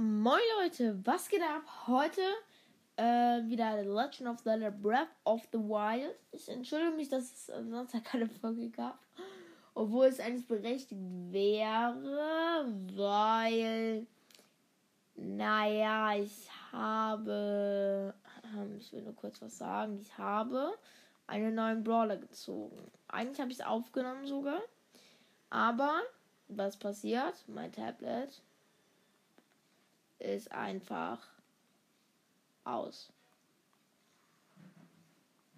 Moin Leute, was geht ab? Heute äh, wieder The Legend of Zelda Breath of the Wild. Ich entschuldige mich, dass es sonst ja keine Folge gab. Obwohl es eigentlich berechtigt wäre, weil, naja, ich habe, ich will nur kurz was sagen, ich habe einen neuen Brawler gezogen. Eigentlich habe ich es aufgenommen sogar, aber was passiert? Mein Tablet ist einfach aus.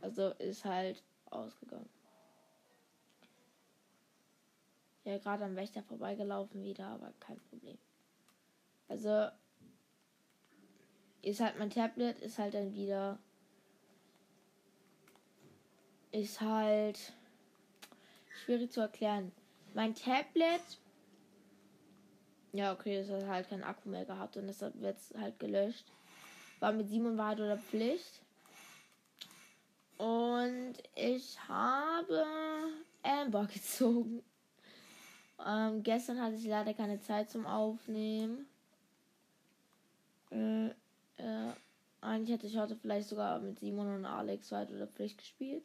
Also ist halt ausgegangen. Ja, gerade am Wächter vorbeigelaufen wieder, aber kein Problem. Also ist halt mein Tablet, ist halt dann wieder. Ist halt schwierig zu erklären. Mein Tablet ja, okay, es hat halt keinen Akku mehr gehabt und deshalb wird es halt gelöscht. War mit Simon Wahrheit oder Pflicht. Und ich habe Amber gezogen. Ähm, gestern hatte ich leider keine Zeit zum Aufnehmen. Äh, äh, eigentlich hätte ich heute vielleicht sogar mit Simon und Alex Wahrheit oder Pflicht gespielt.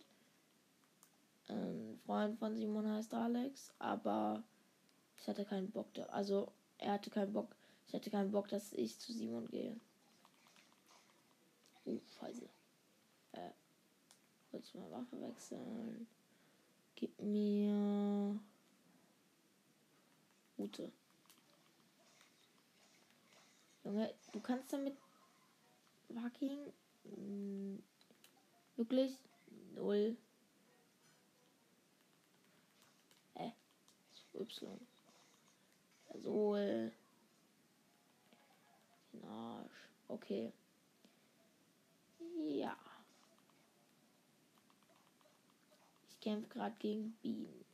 Ein Freund von Simon heißt Alex, aber ich hatte keinen Bock da. Also er hatte keinen Bock. Ich hatte keinen Bock, dass ich zu Simon gehe. Uh, Scheiße. Äh, kurz mal Waffe wechseln. Gib mir. Route. Junge, du kannst damit. Fucking. Hm, wirklich? Null. Äh, y. So. Den Arsch. Okay. Ja. Ich kämpfe gerade gegen Bienen.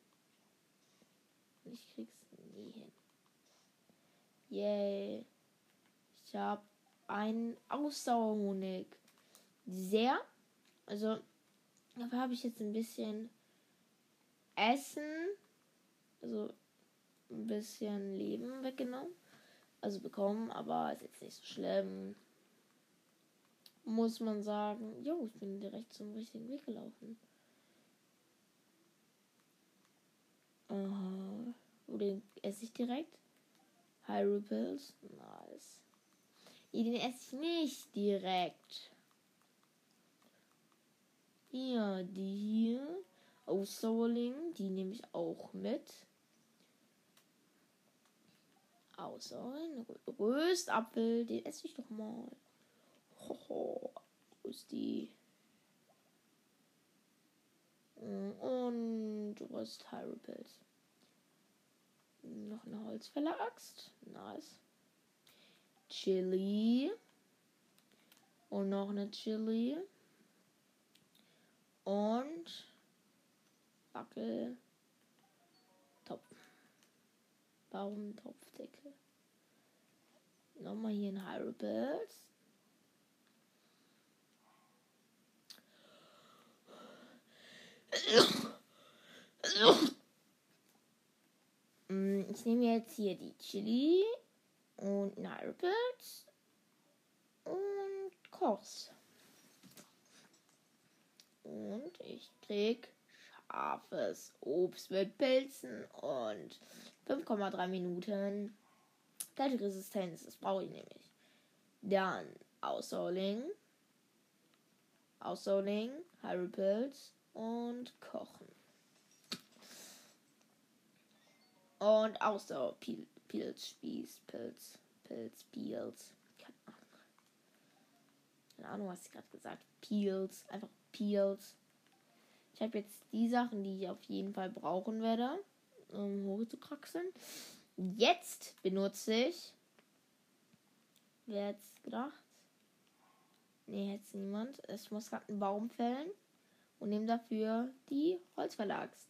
Ich krieg's nie hin. Yay. Ich habe einen Ausdauerhonig. Sehr. Also, dafür habe ich jetzt ein bisschen Essen. Also, ein bisschen Leben weggenommen. Also bekommen, aber ist jetzt nicht so schlimm. Muss man sagen. Jo, ich bin direkt zum richtigen Weg gelaufen. Aha. Den esse ich direkt. Hyrule Pills. Nice. Nee, den esse ich nicht direkt. Hier, die hier. Ausdauerling, die nehme ich auch mit außer ein Röstapfel. Den esse ich doch mal. Hoho. Rösti. Und Röst Hyrupils. Noch eine Holzfäller-Axt. Nice. Chili. Und noch eine Chili. Und Wackel. Topf. Warum Topfdeckel? Nochmal hier ein Hyrule mm, Ich nehme jetzt hier die Chili und Hyrule und koch's. Und ich krieg scharfes Obst mit Pilzen und 5,3 Minuten Kälteresistenz. Das brauche ich nämlich. Dann Aussoling. Aussoling, Hyrule Pilz und Kochen. Und Ausdauer, Pil Pilz, Spieß, Pilz, Pilz, Pilz. Keine Ahnung. Keine Ahnung, was ich gerade gesagt habe. Peels, einfach Peels. Ich habe jetzt die Sachen, die ich auf jeden Fall brauchen werde um hoch zu kraxeln. Jetzt benutze ich. Wer hätte gedacht? Nee, jetzt niemand. Ich muss gerade einen Baum fällen und nehme dafür die Holzverlagst.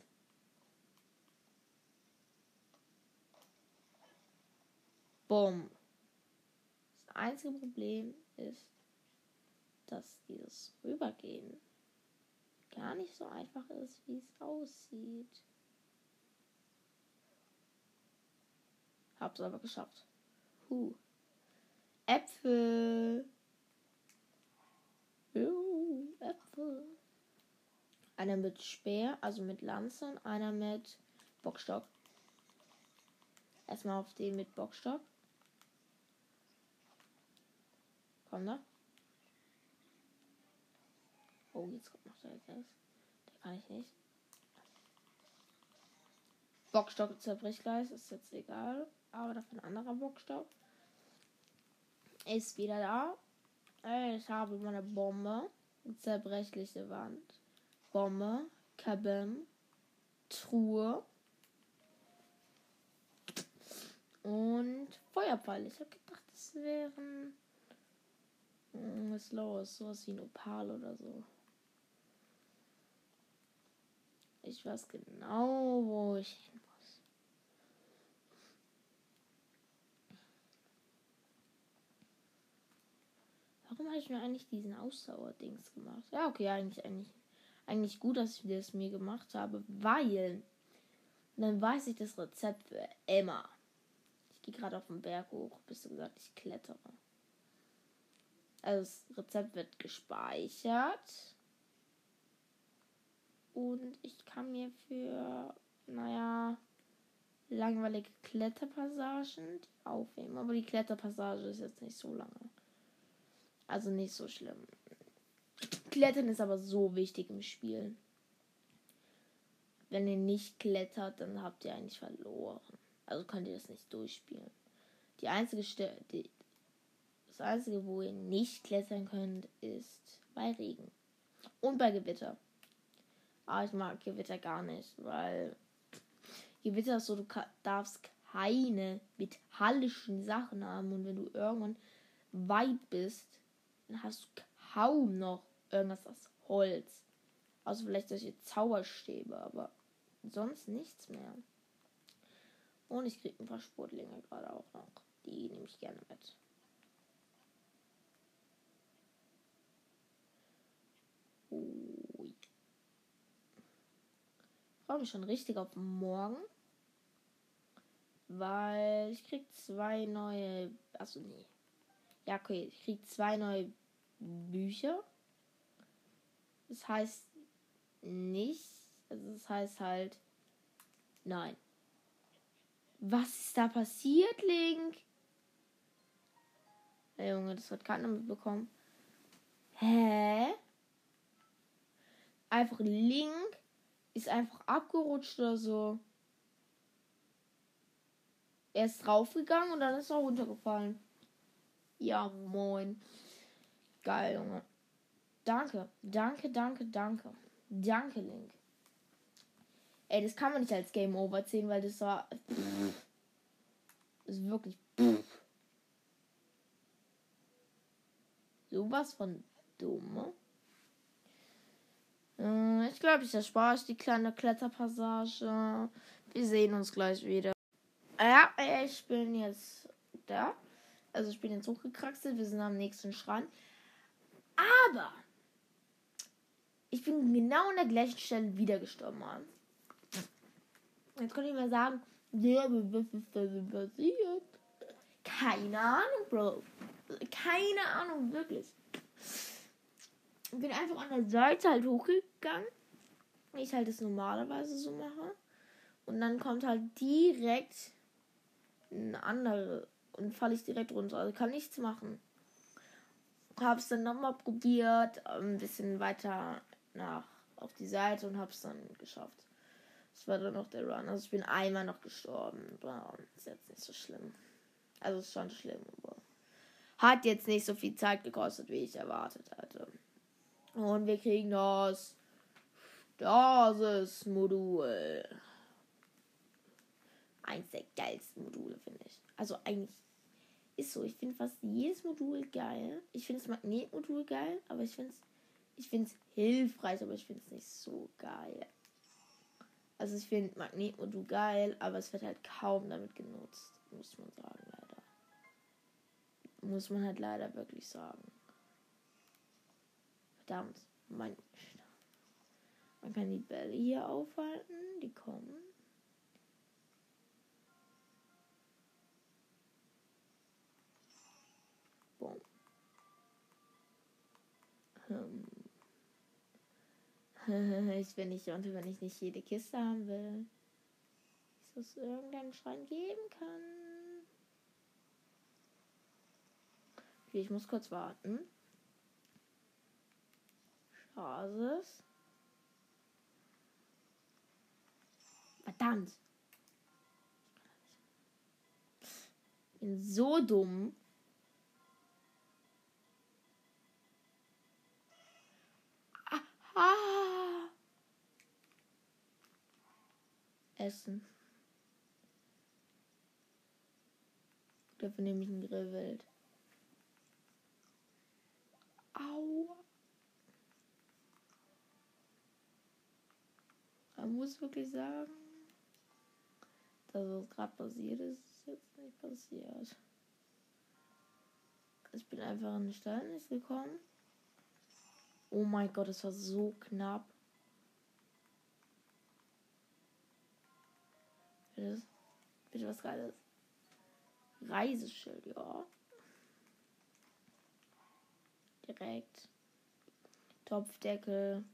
Bumm. Das einzige Problem ist, dass dieses Rübergehen gar nicht so einfach ist, wie es aussieht. Hab's aber geschafft. Huh. Äpfel. Uh, Äpfel. Einer mit Speer, also mit Lanze und einer mit Bockstock. Erstmal auf den mit Bockstock. Komm da. Oh, jetzt kommt noch der das. Der kann ich nicht. Bockstock zerbrichgleis, ist jetzt egal. Aber dafür ein anderer Bockstock. Ist wieder da. Ich habe meine Bombe. Zerbrechliche Wand. Bombe. Kabin. Truhe. Und Feuerpfeil. Ich habe gedacht, das wären. Hm, was ist los? Sowas wie ein Opal oder so. Ich weiß genau, wo ich hin muss. Warum habe ich mir eigentlich diesen Ausdauerdings gemacht? Ja, okay, eigentlich, eigentlich, eigentlich gut, dass ich das mir gemacht habe, weil dann weiß ich das Rezept für immer. Ich gehe gerade auf den Berg hoch, bis du gesagt, ich klettere. Also das Rezept wird gespeichert. Und ich kann mir für, naja, langweilige Kletterpassagen aufheben. Aber die Kletterpassage ist jetzt nicht so lange. Also nicht so schlimm. Klettern ist aber so wichtig im Spiel. Wenn ihr nicht klettert, dann habt ihr eigentlich verloren. Also könnt ihr das nicht durchspielen. Die einzige Stelle, das einzige, wo ihr nicht klettern könnt, ist bei Regen und bei Gewitter. Aber ich mag Gewitter gar nicht, weil Gewitter ist so, du darfst keine metallischen Sachen haben und wenn du irgendwann weit bist, dann hast du kaum noch irgendwas aus Holz. Also vielleicht solche Zauberstäbe, aber sonst nichts mehr. Und ich kriege ein paar Sportlinge gerade auch noch. Die nehme ich gerne mit. freue mich schon richtig auf morgen. Weil ich krieg zwei neue. Achso, nee. Ja, okay. Ich krieg zwei neue Bücher. Das heißt nicht. Also das heißt halt. Nein. Was ist da passiert, Link? Der Junge, das hat keiner mitbekommen. Hä? Einfach Link ist einfach abgerutscht oder so. Er ist draufgegangen und dann ist er runtergefallen. Ja, moin. Geil, Junge. Danke, danke, danke, danke. Danke, Link. Ey, das kann man nicht als Game Over zählen, weil das war. Das ist wirklich. Sowas von dumm. Äh, ich glaube, ich erspare euch die kleine Kletterpassage. Wir sehen uns gleich wieder. Ja, ich bin jetzt da. Also ich bin jetzt hochgekraxelt. Wir sind am nächsten Schrein. Aber ich bin genau an der gleichen Stelle wieder gestorben. Mann. Jetzt könnt ihr mir sagen, ja, was ist da denn passiert? Keine Ahnung, Bro. Keine Ahnung, wirklich bin einfach an der Seite halt hochgegangen. Wie ich halt das normalerweise so mache. Und dann kommt halt direkt eine andere und falle ich direkt runter. Also kann nichts machen. Hab's dann nochmal probiert, ein bisschen weiter nach auf die Seite und hab's dann geschafft. Das war dann noch der Run. Also ich bin einmal noch gestorben. Wow, ist jetzt nicht so schlimm. Also ist schon schlimm, aber hat jetzt nicht so viel Zeit gekostet, wie ich erwartet hatte. Und wir kriegen das Stasis-Modul. Eins der geilsten Module, finde ich. Also eigentlich ist so. Ich finde fast jedes Modul geil. Ich finde das Magnetmodul geil, aber ich finde es ich find's hilfreich, aber ich finde es nicht so geil. Also ich finde Magnetmodul geil, aber es wird halt kaum damit genutzt, muss man sagen, leider. Muss man halt leider wirklich sagen. Verdammt. Mein Man kann die Bälle hier aufhalten. Die kommen. ich bin nicht unter, wenn ich nicht jede Kiste haben will. Dass es irgendeinen Schrein geben kann. Okay, ich muss kurz warten. Chases. Verdammt. Ich bin so dumm. Ah. Essen. Dafür nehme ich einen Grillwild. Au. Man muss wirklich sagen, dass was gerade passiert ist, ist jetzt nicht passiert. Ich bin einfach in den Stall nicht gekommen. Oh mein Gott, es war so knapp. Bitte, was Geiles. Reiseschild, ja. Direkt. Topfdeckel.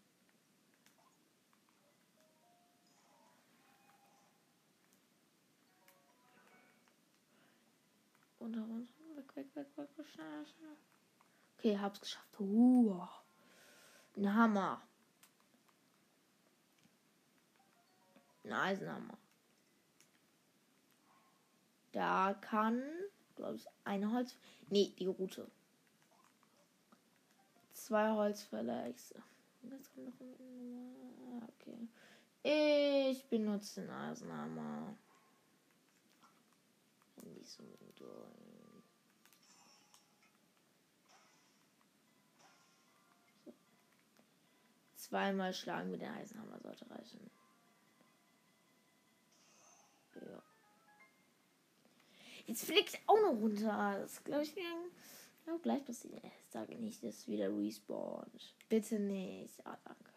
Unter uns. Weg, weg, weg, weg, schnell, schnell. Okay, hab's geschafft. Uh. Ein Hammer. Ein Eisenhammer. Da kann, glaube ich, ein Holz. Nee, die Route. Zwei Holzfäller. Okay. Ich benutze den Eisenhammer. In diesem durch. Zweimal schlagen mit der Eisenhammer sollte reichen. Ja. Jetzt fliegt auch noch runter. Das glaube ich mir ja, gleich passiert. Ich sage nicht, dass wieder respawnt. Bitte nicht. Ah, danke.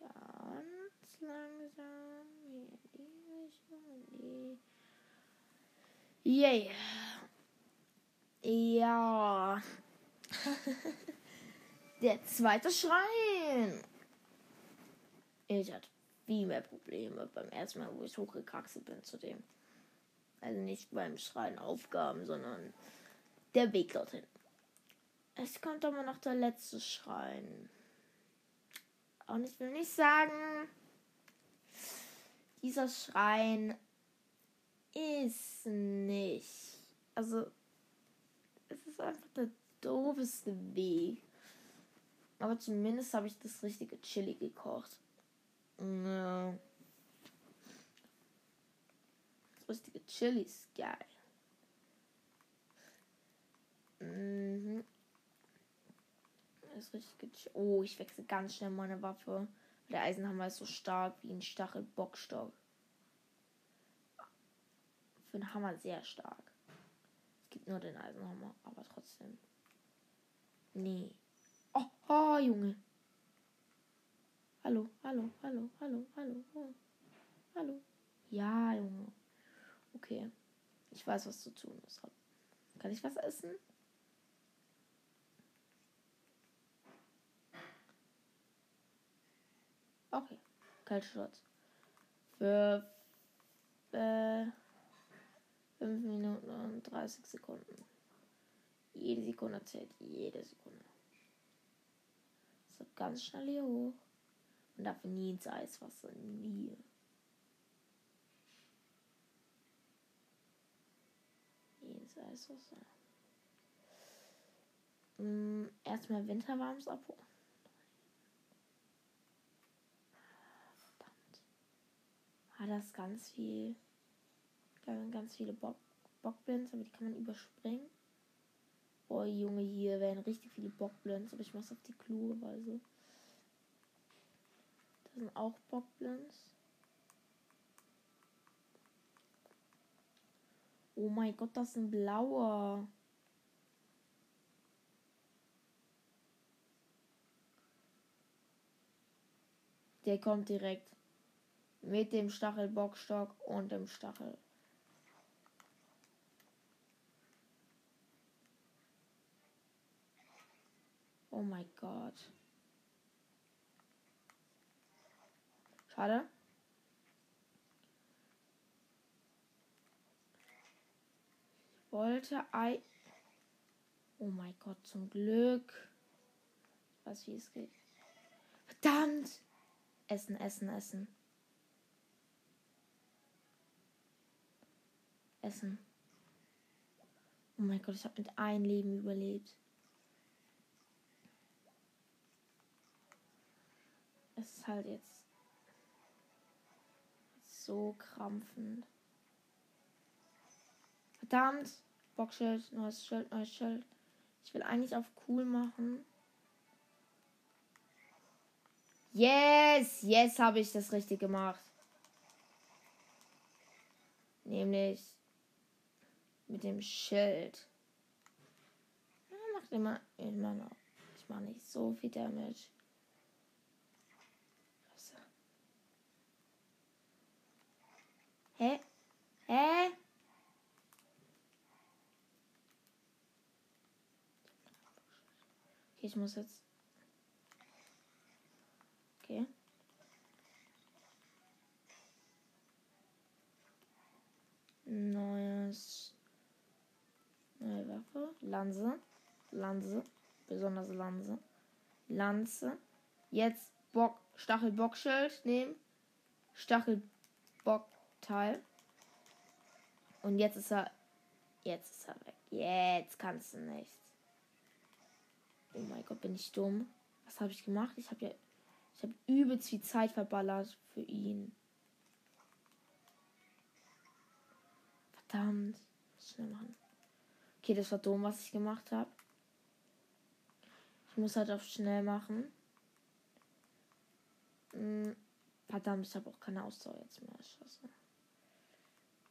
Ganz langsam hier in die Richtung. Yay. Ja. Der zweite Schrein. Ich hatte viel mehr Probleme beim ersten Mal, wo ich hochgekraxelt bin zu dem. Also nicht beim Schrein Aufgaben, sondern der Weg dorthin. Es kommt aber noch der letzte Schrein. Und ich will nicht sagen, dieser Schrein ist nicht. Also, es ist einfach der doofeste Weg. Aber zumindest habe ich das richtige Chili gekocht. Das richtige Chili ist geil. Mhm. Das richtige Ch Oh, ich wechsle ganz schnell meine Waffe. Der Eisenhammer ist so stark wie ein Stachelbockstock. Für einen Hammer sehr stark. Es gibt nur den Eisenhammer, aber trotzdem. Nee. Oh, Junge. Hallo, hallo, hallo, hallo, hallo, oh. hallo. Ja, Junge. Okay. Ich weiß, was zu tun ist. Kann ich was essen? Okay. Kaltschutz. Für äh, 5 Minuten und 30 Sekunden. Jede Sekunde zählt. Jede Sekunde ganz schnell hier hoch. Und dafür nie ins Eiswasser. Nie. Nie ins Eiswasser. Mm, erstmal winterwarmes abholen. Verdammt. Hat das ganz viel. Ganz viele Bock, Bockblends, aber die kann man überspringen. Boah, Junge, hier werden richtig viele Bockblends, aber ich mach's auf die kluge Weise. Das sind auch Bockblends. Oh mein Gott, das ist ein blauer. Der kommt direkt mit dem Stachelbockstock und dem Stachel. Oh mein Gott. Schade. Ich wollte ein... Oh mein Gott, zum Glück. Was weiß, wie es geht. Verdammt! Essen, essen, essen. Essen. Oh mein Gott, ich habe mit einem Leben überlebt. Es ist halt jetzt so krampfend. Verdammt! Boxschild, neues Schild, neues Schild. Ich will eigentlich auf cool machen. Yes, yes, habe ich das richtig gemacht. Nämlich mit dem Schild. Ja, macht immer, immer noch. Ich mache nicht so viel Damage. Hä? Hä? Okay, ich muss jetzt. Okay. Neues. Neue Waffe. Lanze. Lanze. Besonders Lanze. Lanze. Jetzt Bock. Stachelbockschild nehmen. Stachelbockteil. Und jetzt ist er. Jetzt ist er weg. Jetzt kannst du nichts. Oh mein Gott, bin ich dumm. Was habe ich gemacht? Ich habe ja. Ich habe übelst viel Zeit verballert für ihn. Verdammt. Schnell machen. Okay, das war dumm, was ich gemacht habe. Ich muss halt auf schnell machen. Hm, verdammt, ich habe auch keine Ausdauer jetzt mehr. Scheiße.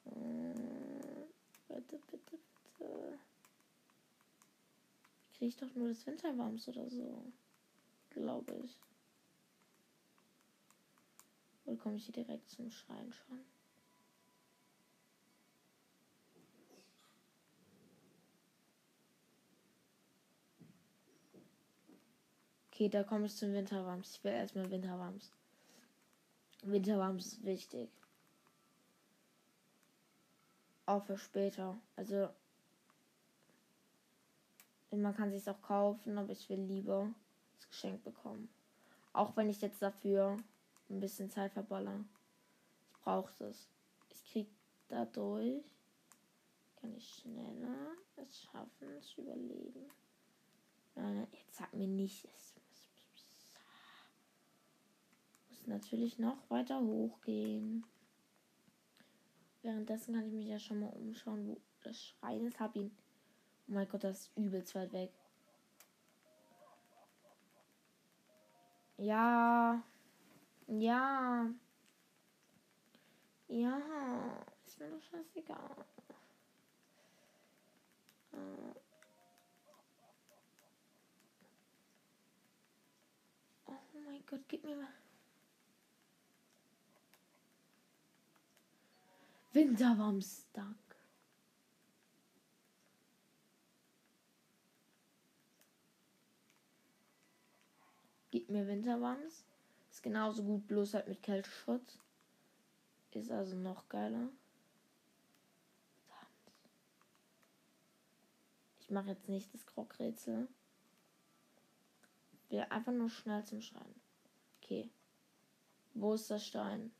Hm, bitte, bitte, bitte. Kriege ich doch nur das Winterwarms oder so. Glaube ich. Oder komme ich hier direkt zum Schreien schon? Okay, da komme ich zum Winterwams. Ich will erstmal Winterwams. Winterwams ist wichtig. Auch für später. Also. Man kann sich auch kaufen, aber ich will lieber das Geschenk bekommen. Auch wenn ich jetzt dafür ein bisschen Zeit verballer. Ich brauche es. Ich krieg dadurch. Kann ich schneller es schaffen, zu überleben. Nein, jetzt sag mir nicht, es natürlich noch weiter hochgehen. Währenddessen kann ich mich ja schon mal umschauen, wo das Schrein ist. Hab ihn. Oh mein Gott, das ist übelst weit weg. Ja. Ja. Ja. Ist mir doch scheißegal. Äh. Oh mein Gott, gib mir mal. Winterwamstag. Gib mir Winterwams. Ist genauso gut, bloß halt mit Kälteschutz. Ist also noch geiler. Ich mache jetzt nicht das Krogrätsel. Will einfach nur schnell zum Schreien. Okay. Wo ist der Stein?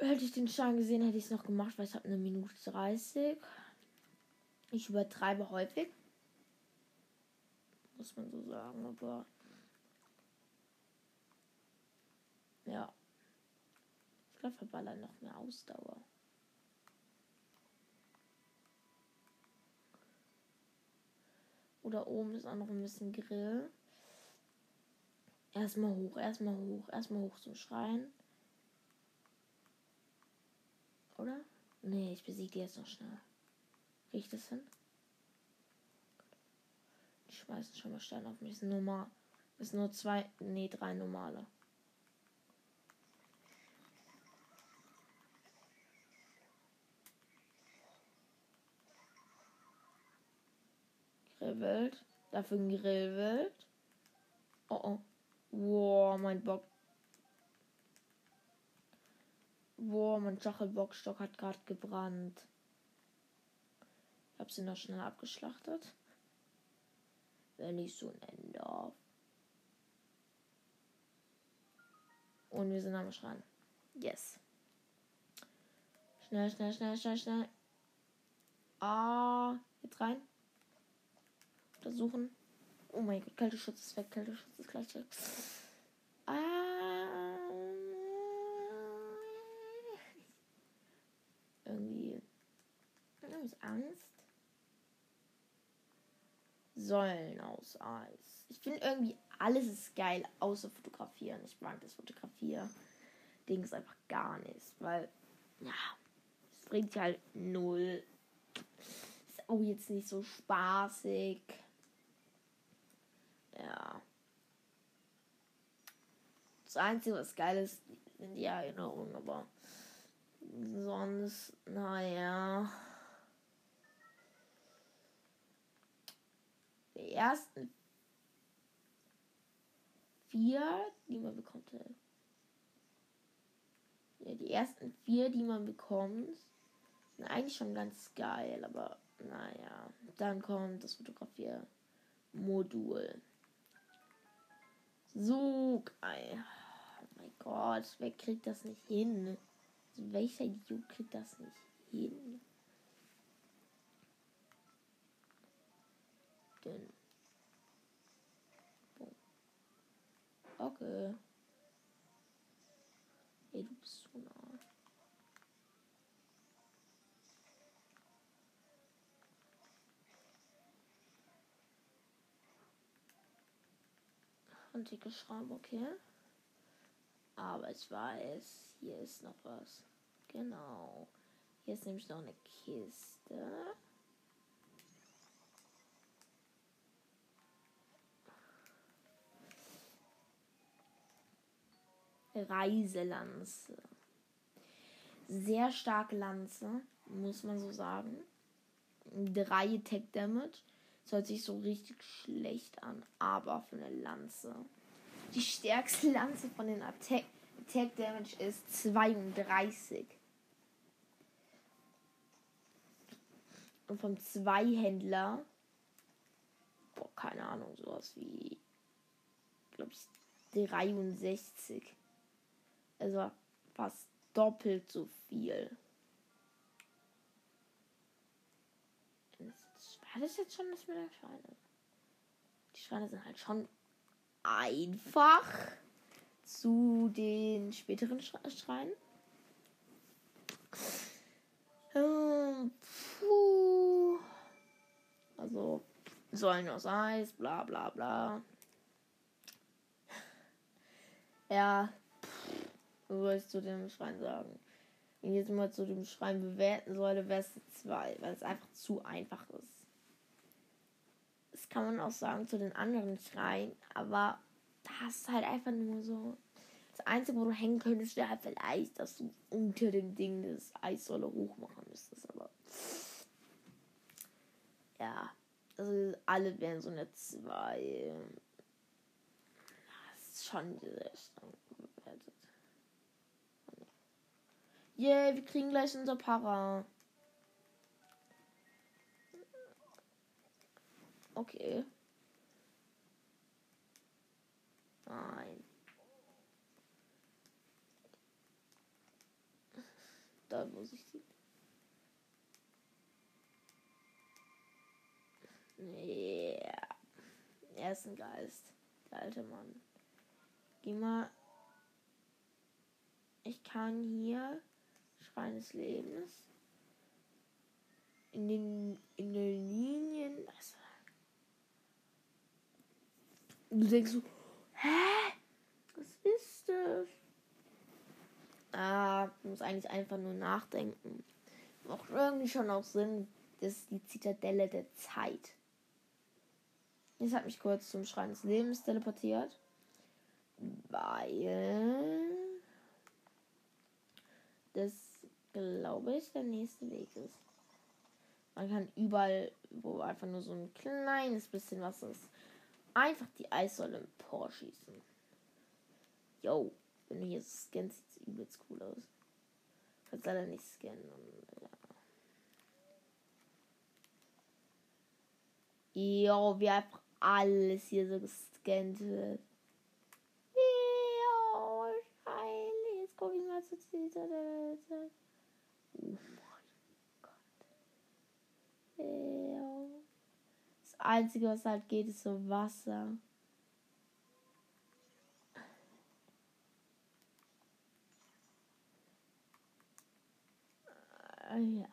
Hätte ich den Stein gesehen, hätte ich es noch gemacht, weil ich habe eine Minute 30. Ich übertreibe häufig. Muss man so sagen, aber. Ja. Ich glaube, verballern noch mehr Ausdauer. Oder oben ist auch noch ein bisschen Grill. Erstmal hoch, erstmal hoch, erstmal hoch zum Schrein. Oder? Nee, ich besiege die jetzt noch schnell. Krieg ich das hin? Die schmeißen schon mal Steine auf mich. Das sind nur, mal, das sind nur zwei, nee, drei normale. Grillwild. Dafür ein Grillwild. Oh oh. Wow, mein Bock. Boah, mein Stachelbockstock hat gerade gebrannt. Ich habe sie noch schnell abgeschlachtet. Wenn ich so nennen darf. Und wir sind am Schrein. Yes. Schnell, schnell, schnell, schnell, schnell. Ah, jetzt rein. Untersuchen. Oh mein Gott, Kälteschutz ist weg, Kälteschutz ist gleich weg. Ah. Irgendwie. Irgendwie Angst. Säulen aus Eis. Ich finde irgendwie alles ist geil, außer fotografieren. Ich mag das Fotografier-Ding einfach gar nicht, weil, ja, es bringt halt null. Ist auch jetzt nicht so spaßig. Ja. Das Einzige, was geil ist, sind die Erinnerungen, aber sonst, naja. Die ersten vier, die man bekommt. Ja, die ersten vier, die man bekommt, sind eigentlich schon ganz geil, aber naja. Dann kommt das Fotografier-Modul. So geil. Oh mein Gott, wer kriegt das nicht hin? Welcher Idiot kriegt das nicht hin? Denn Okay. Ey, du bist so nah. Antike Schraube, okay. Aber ich weiß, hier ist noch was. Genau. Hier ist nämlich noch eine Kiste. Reiselanze. Sehr starke Lanze, muss man so sagen. Drei Attack Damage. Das hört sich so richtig schlecht an, aber für eine Lanze. Die stärkste Lanze von den Attack, Attack Damage ist 32. Und vom Zweihändler, boah, keine Ahnung, sowas wie, glaube ich, 63. Also fast doppelt so viel. War das jetzt schon das mit der Schweine? Die Schweine sind halt schon einfach zu den späteren Schreien. Ähm, puh. Also sollen aus Eis, bla bla bla. Ja, soll ich zu dem Schrein sagen? Wenn ich jetzt mal zu dem Schrein bewerten sollte, wäre es 2, weil es einfach zu einfach ist. Das kann man auch sagen zu den anderen Schreien, aber da ist halt einfach nur so. Das Einzige, wo du hängen könntest, wäre halt vielleicht, dass du unter dem Ding das Eissäule hoch machen müsstest, aber. Ja. Also alle wären so eine 2. Das ist schon sehr streng. Yay, wir kriegen gleich unser Para. Okay. Nein. Da muss ich sie. Yeah. Er ist ein Geist. Der alte Mann. Geh mal. Ich kann hier meines Lebens. In den, in den Linien. Also, du denkst so, hä? Was ist das? Ah, du musst eigentlich einfach nur nachdenken. Macht irgendwie schon auch Sinn. Das ist die Zitadelle der Zeit. Jetzt hat mich kurz zum Schrein des Lebens teleportiert. Weil das glaube ich, der nächste Weg ist. Man kann überall, wo einfach nur so ein kleines bisschen was ist, einfach die Eissäule emporschießen. Yo, wenn du hier scannst, sieht es übelst cool aus. Kannst leider nicht scannen. Ja. Jo, wie einfach alles hier so gescannt wird. Jo, scheiße. Jetzt guck ich mal zu dieser. Oh mein Gott. Jo. Das Einzige, was halt geht, ist so Wasser. ja.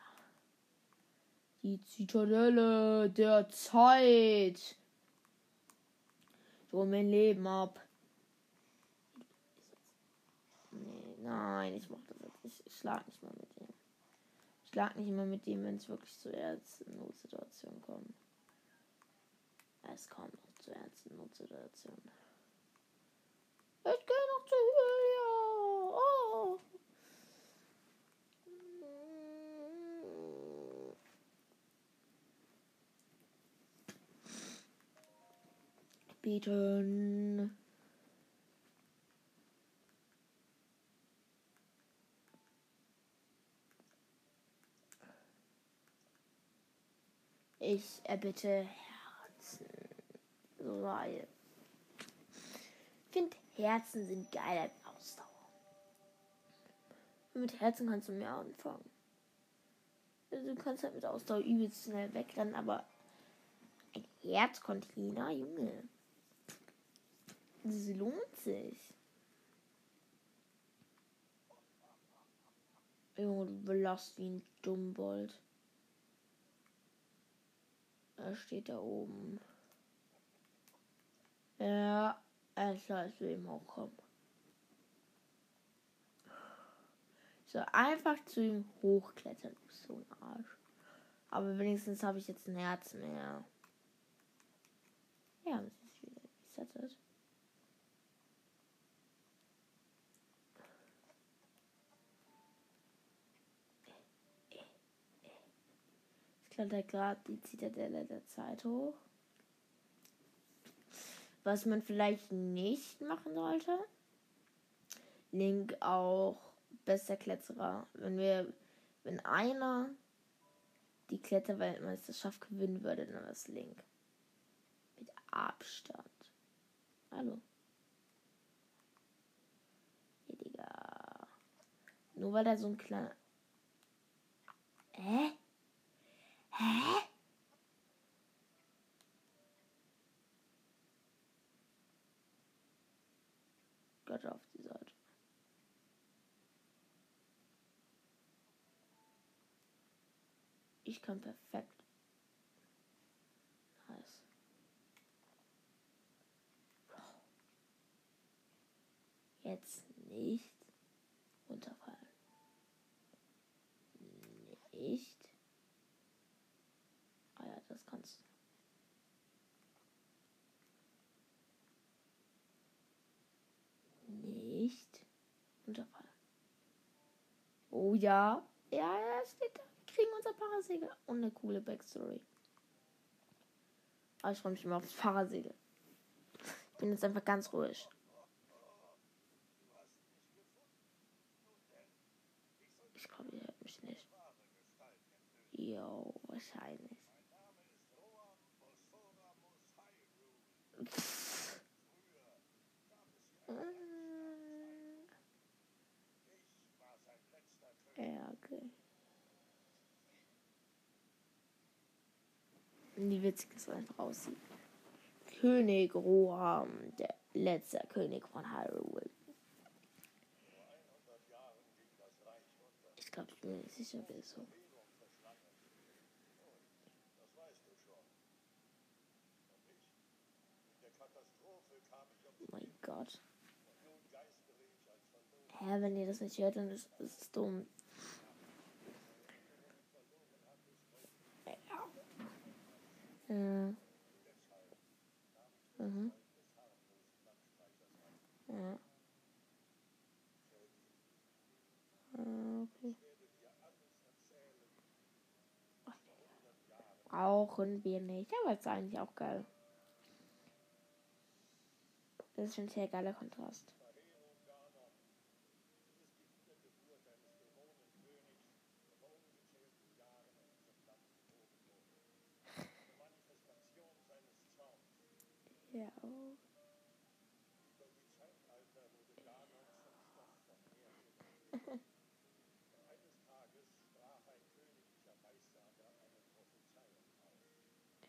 Die Zitadelle der Zeit. So mein Leben ab. Nee, nein, ich mach das jetzt. Ich schlag nicht mal mit dem. Ich schlag nicht mal mit dem, wenn es wirklich zu ernsten Notsituationen kommt. Es kommt noch zu ernsten Notsituationen. Ich gehe noch zu Julia. Oh. Bieten. Ich erbitte Herzen. So weil. Ich finde Herzen sind geil als Ausdauer. Mit Herzen kannst du mehr anfangen. Also du kannst halt mit Ausdauer übelst schnell wegrennen, aber ein Herzcontainer, Junge. Das lohnt sich. Junge, du belast wie ein Dummbold. Er steht da oben. Ja, er soll zu ihm auch kommen. Soll einfach zu ihm hochklettern, so ein Arsch. Aber wenigstens habe ich jetzt ein Herz mehr. Ja, es ist wieder resettet. Kletter gerade die Zitadelle der Zeit hoch. Was man vielleicht nicht machen sollte. Link auch bester Kletterer. Wenn wir, wenn einer die Kletterweltmeisterschaft gewinnen würde, dann war es Link. Mit Abstand. Hallo. Hier, Digga. Nur weil er so ein kleiner. Hä? Hä? Gott auf die Seite. Ich kann perfekt. Jetzt nicht runterfallen. Nicht. Ah ja, das kannst du. Nicht runterfallen. Oh ja. Ja, ja, steht da. Wir kriegen unser Parasegel. Und eine coole Backstory. Aber ich freue mich immer aufs Parasegel. Ich bin jetzt einfach ganz ruhig. Ich glaube, ihr hört mich nicht. Jo, wahrscheinlich. Pff. Äh. Ja, okay. Wie witzig es einfach aussieht. König Roham, der letzte König von Hyrule. Ich glaube, ich bin mir nicht sicher, wer so. Oh mein Gott. Hä, wenn ihr das nicht hört, dann ist es dumm. Ja. Mhm. Brauchen wir nicht, aber ist eigentlich auch geil. Das ist schon ein sehr geiler Kontrast.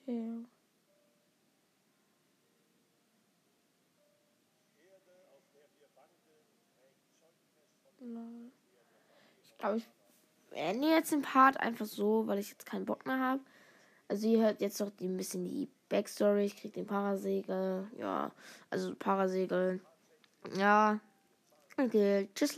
Okay. Ich glaube, ich beende jetzt den Part einfach so, weil ich jetzt keinen Bock mehr habe. Also ihr hört jetzt noch ein bisschen die Backstory. Ich krieg den Parasegel. Ja, also Parasegel. Ja. Okay, tschüss.